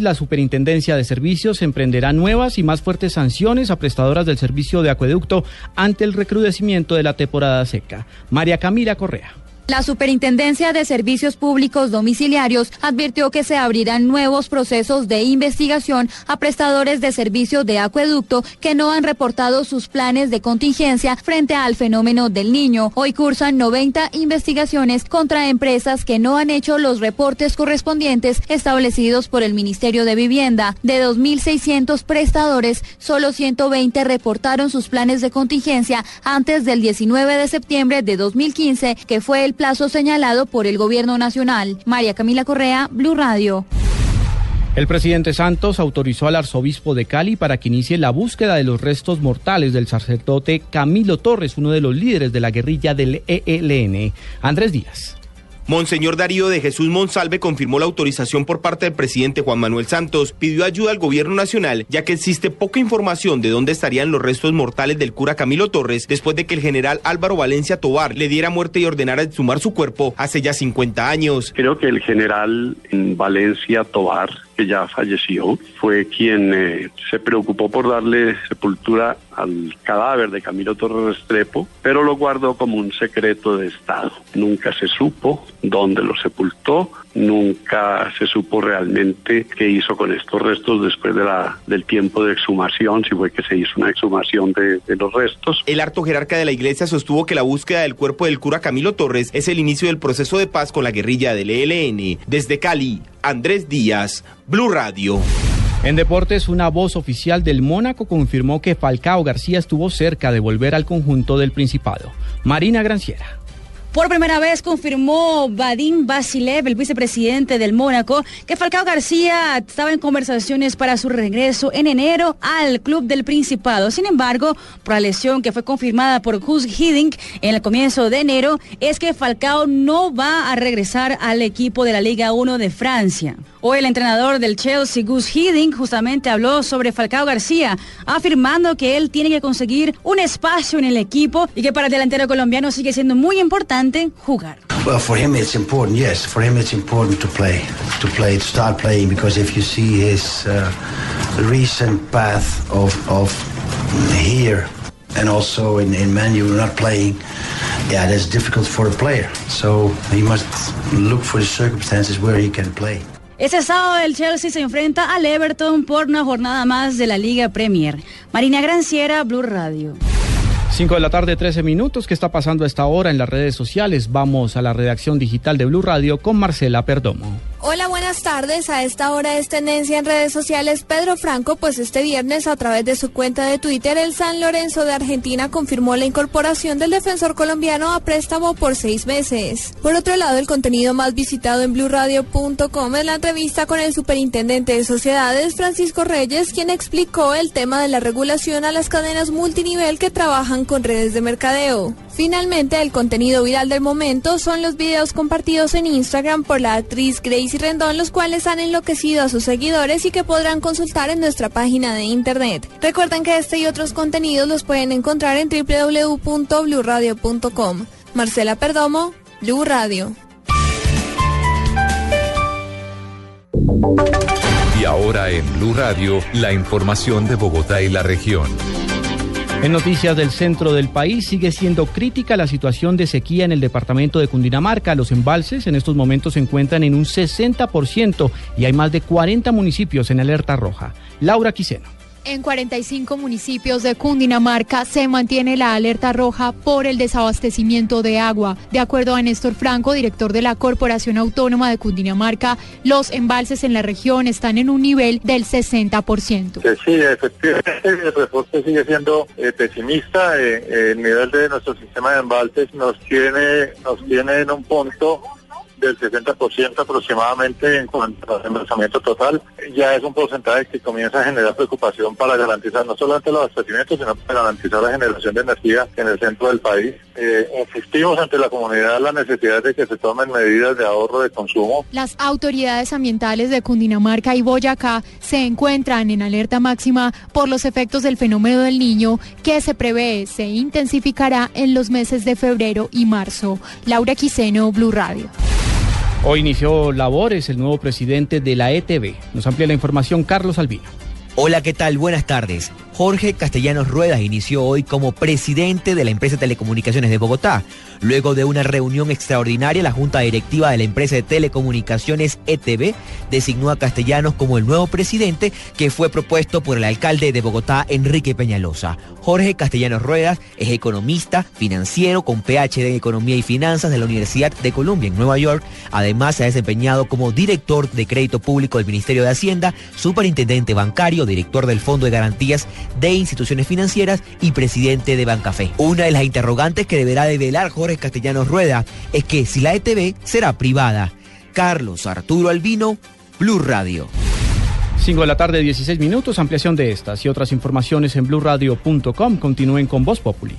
La Superintendencia de Servicios emprenderá nuevas y más fuertes sanciones a prestadoras del servicio de acueducto ante el recrudecimiento de la temporada seca. María Camila Correa. La Superintendencia de Servicios Públicos Domiciliarios advirtió que se abrirán nuevos procesos de investigación a prestadores de servicio de acueducto que no han reportado sus planes de contingencia frente al fenómeno del niño. Hoy cursan 90 investigaciones contra empresas que no han hecho los reportes correspondientes establecidos por el Ministerio de Vivienda. De 2.600 prestadores, solo 120 reportaron sus planes de contingencia antes del 19 de septiembre de 2015, que fue el plazo señalado por el Gobierno Nacional. María Camila Correa, Blue Radio. El presidente Santos autorizó al arzobispo de Cali para que inicie la búsqueda de los restos mortales del sacerdote Camilo Torres, uno de los líderes de la guerrilla del ELN. Andrés Díaz. Monseñor Darío de Jesús Monsalve confirmó la autorización por parte del presidente Juan Manuel Santos, pidió ayuda al gobierno nacional, ya que existe poca información de dónde estarían los restos mortales del cura Camilo Torres después de que el general Álvaro Valencia Tobar le diera muerte y ordenara exhumar su cuerpo hace ya 50 años. Creo que el general Valencia Tobar que ya falleció, fue quien eh, se preocupó por darle sepultura al cadáver de Camilo Torres Restrepo, pero lo guardó como un secreto de Estado. Nunca se supo dónde lo sepultó, nunca se supo realmente qué hizo con estos restos después de la, del tiempo de exhumación, si fue que se hizo una exhumación de, de los restos. El harto jerarca de la iglesia sostuvo que la búsqueda del cuerpo del cura Camilo Torres es el inicio del proceso de paz con la guerrilla del ELN. Desde Cali, Andrés Díaz, Blue Radio. En deportes, una voz oficial del Mónaco confirmó que Falcao García estuvo cerca de volver al conjunto del Principado. Marina Granciera. Por primera vez confirmó Vadim Basilev, el vicepresidente del Mónaco, que Falcao García estaba en conversaciones para su regreso en enero al club del Principado. Sin embargo, por la lesión que fue confirmada por Gus Hiddink en el comienzo de enero, es que Falcao no va a regresar al equipo de la Liga 1 de Francia. Hoy el entrenador del Chelsea, Gus Hiddink, justamente habló sobre Falcao García, afirmando que él tiene que conseguir un espacio en el equipo y que para el delantero colombiano sigue siendo muy importante jugar. Well, for him it's important, yes. For him it's important to play, to play, to start playing, because if you see his uh, recent path of, of here and also in, in Man U not playing, yeah, that's difficult for a player. So he must look for the circumstances where he can play. Ese sábado el Chelsea se enfrenta al Everton por una jornada más de la Liga Premier. Marina Granciera, Blue Radio. 5 de la tarde, 13 minutos. ¿Qué está pasando a esta hora en las redes sociales? Vamos a la redacción digital de Blue Radio con Marcela Perdomo. Hola, buenas tardes. A esta hora es tendencia en redes sociales Pedro Franco, pues este viernes a través de su cuenta de Twitter, el San Lorenzo de Argentina confirmó la incorporación del defensor colombiano a préstamo por seis meses. Por otro lado, el contenido más visitado en blurradio.com es la entrevista con el superintendente de sociedades, Francisco Reyes, quien explicó el tema de la regulación a las cadenas multinivel que trabajan con redes de mercadeo. Finalmente, el contenido viral del momento son los videos compartidos en Instagram por la actriz Gracie Rendón, los cuales han enloquecido a sus seguidores y que podrán consultar en nuestra página de internet. Recuerden que este y otros contenidos los pueden encontrar en www.bluradio.com. Marcela Perdomo, Blue Radio. Y ahora en Blue Radio, la información de Bogotá y la región. En noticias del centro del país sigue siendo crítica la situación de sequía en el departamento de Cundinamarca. Los embalses en estos momentos se encuentran en un 60% y hay más de 40 municipios en alerta roja. Laura Quiseno. En 45 municipios de Cundinamarca se mantiene la alerta roja por el desabastecimiento de agua. De acuerdo a Néstor Franco, director de la Corporación Autónoma de Cundinamarca, los embalses en la región están en un nivel del 60%. Sí, efectivamente, el reporte sigue siendo eh, pesimista. Eh, el nivel de nuestro sistema de embalses nos tiene, nos tiene en un punto del 60% aproximadamente en cuanto al embalsamiento total, ya es un porcentaje que comienza a generar preocupación para garantizar no solamente el abastecimiento, sino para garantizar la generación de energía en el centro del país. Eh, ante la comunidad la necesidad de que se tomen medidas de ahorro de consumo. Las autoridades ambientales de Cundinamarca y Boyacá se encuentran en alerta máxima por los efectos del fenómeno del niño que se prevé se intensificará en los meses de febrero y marzo. Laura Quiseno, Blue Radio. Hoy inició labores el nuevo presidente de la ETB. Nos amplía la información Carlos Albino. Hola, ¿qué tal? Buenas tardes. Jorge Castellanos Ruedas inició hoy como presidente de la empresa de telecomunicaciones de Bogotá. Luego de una reunión extraordinaria, la Junta Directiva de la empresa de telecomunicaciones ETB designó a Castellanos como el nuevo presidente que fue propuesto por el alcalde de Bogotá, Enrique Peñalosa. Jorge Castellanos Ruedas es economista, financiero con PhD en Economía y Finanzas de la Universidad de Columbia en Nueva York. Además, se ha desempeñado como director de crédito público del Ministerio de Hacienda, superintendente bancario, director del Fondo de Garantías de Instituciones Financieras y presidente de Bancafé. Una de las interrogantes que deberá develar Jorge Castellanos Rueda es que si la ETB será privada. Carlos Arturo Albino, Blue Radio. 5 de la tarde, 16 minutos. Ampliación de estas y otras informaciones en blueradio.com. Continúen con Voz Populi.